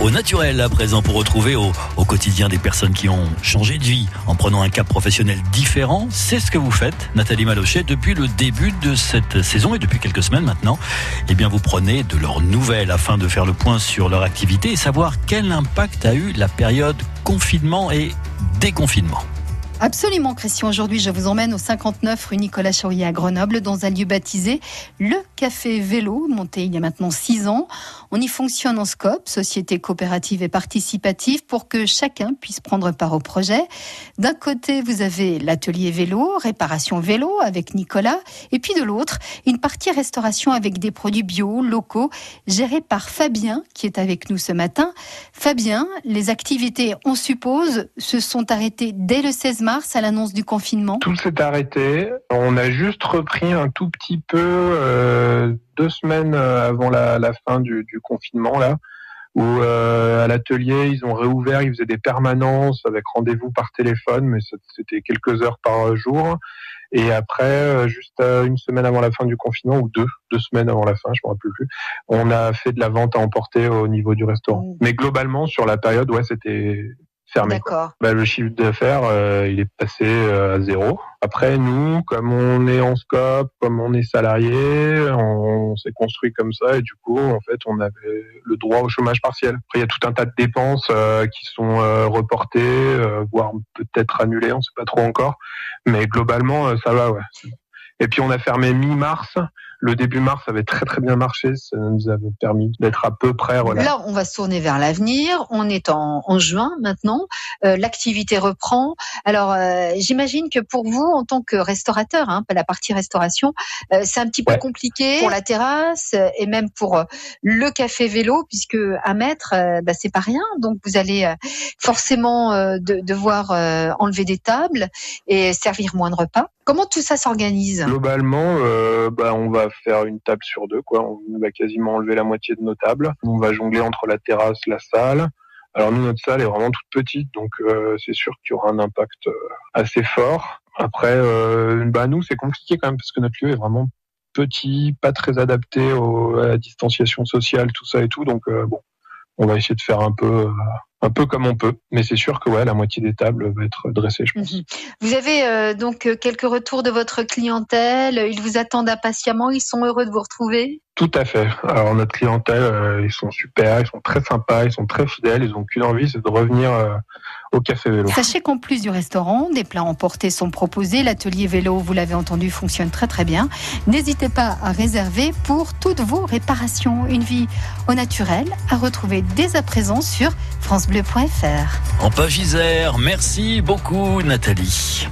au naturel à présent pour retrouver au, quotidien des personnes qui ont changé de vie en prenant un cap professionnel différent. C'est ce que vous faites, Nathalie Malochet, depuis le début de cette saison et depuis quelques semaines maintenant. Eh bien, vous prenez de leurs nouvelles afin de faire le point sur leur activité et savoir quel impact a eu la période confinement et déconfinement. Absolument, Christian. Aujourd'hui, je vous emmène au 59 rue Nicolas Chaurier à Grenoble, dans un lieu baptisé le Café Vélo, monté il y a maintenant six ans. On y fonctionne en scope, société coopérative et participative, pour que chacun puisse prendre part au projet. D'un côté, vous avez l'atelier vélo, réparation vélo avec Nicolas, et puis de l'autre, une partie restauration avec des produits bio, locaux, gérés par Fabien, qui est avec nous ce matin. Fabien, les activités, on suppose, se sont arrêtées dès le 16 mars à l'annonce du confinement Tout s'est arrêté. On a juste repris un tout petit peu euh, deux semaines avant la, la fin du, du, confinement là, où euh, à l'atelier ils ont réouvert, ils faisaient des permanences avec rendez-vous par téléphone, mais c'était quelques heures par jour. Et après, euh, juste une semaine avant la fin du confinement, ou deux, deux semaines avant la fin, je me rappelle plus, on a fait de la vente à emporter au niveau du restaurant. Mmh. Mais globalement, sur la période, ouais, c'était fermé. D'accord. Bah, le chiffre d'affaires, euh, il est passé euh, à zéro. Après, nous, comme on est en scope, comme on est salarié, on, on s'est construit comme ça et du coup, en fait, on avait le droit au chômage partiel. Après, il y a tout un tas de dépenses euh, qui sont euh, reportées, euh, voire peut-être annulées, on sait pas trop encore. Mais globalement, euh, ça va, ouais. Et puis, on a fermé mi-mars. Le début mars avait très très bien marché, ça nous avait permis d'être à peu près relax. Là, on va se tourner vers l'avenir. On est en, en juin maintenant. Euh, L'activité reprend. Alors, euh, j'imagine que pour vous, en tant que restaurateur, hein, la partie restauration, euh, c'est un petit peu Ouais. compliqué pour la terrasse et même pour euh, le café vélo, puisque un mètre, euh, bah, c'est pas rien. Donc, vous allez euh, forcément euh, de- devoir euh, enlever des tables et servir moins de repas. Comment tout ça s'organise? Globalement, euh, bah, on va faire une table sur deux, quoi. On va quasiment enlever la moitié de nos tables. On va jongler entre la terrasse, la salle. Alors nous, notre salle est vraiment toute petite, donc euh, c'est sûr qu'il y aura un impact euh, assez fort. Après, euh, bah nous, c'est compliqué quand même parce que notre lieu est vraiment petit, pas très adapté à la distanciation sociale, tout ça et tout. Donc euh, bon, on va essayer de faire un peu, euh, un peu comme on peut. Mais c'est sûr que ouais, la moitié des tables va être dressée, je pense. Mhm. Vous avez euh, donc euh, quelques retours de votre clientèle. Ils vous attendent impatiemment. Ils sont heureux de vous retrouver? Tout à fait. Alors notre clientèle, euh, ils sont super, ils sont très sympas, ils sont très fidèles, ils ont qu'une envie, c'est de revenir euh, au café vélo. Sachez qu'en plus du restaurant, des plats emportés sont proposés. L'atelier vélo, vous l'avez entendu, fonctionne très très bien. N'hésitez pas à réserver pour toutes vos réparations. Une vie au naturel à retrouver dès à présent sur francebleu.fr. En page Isère, merci beaucoup Nathalie.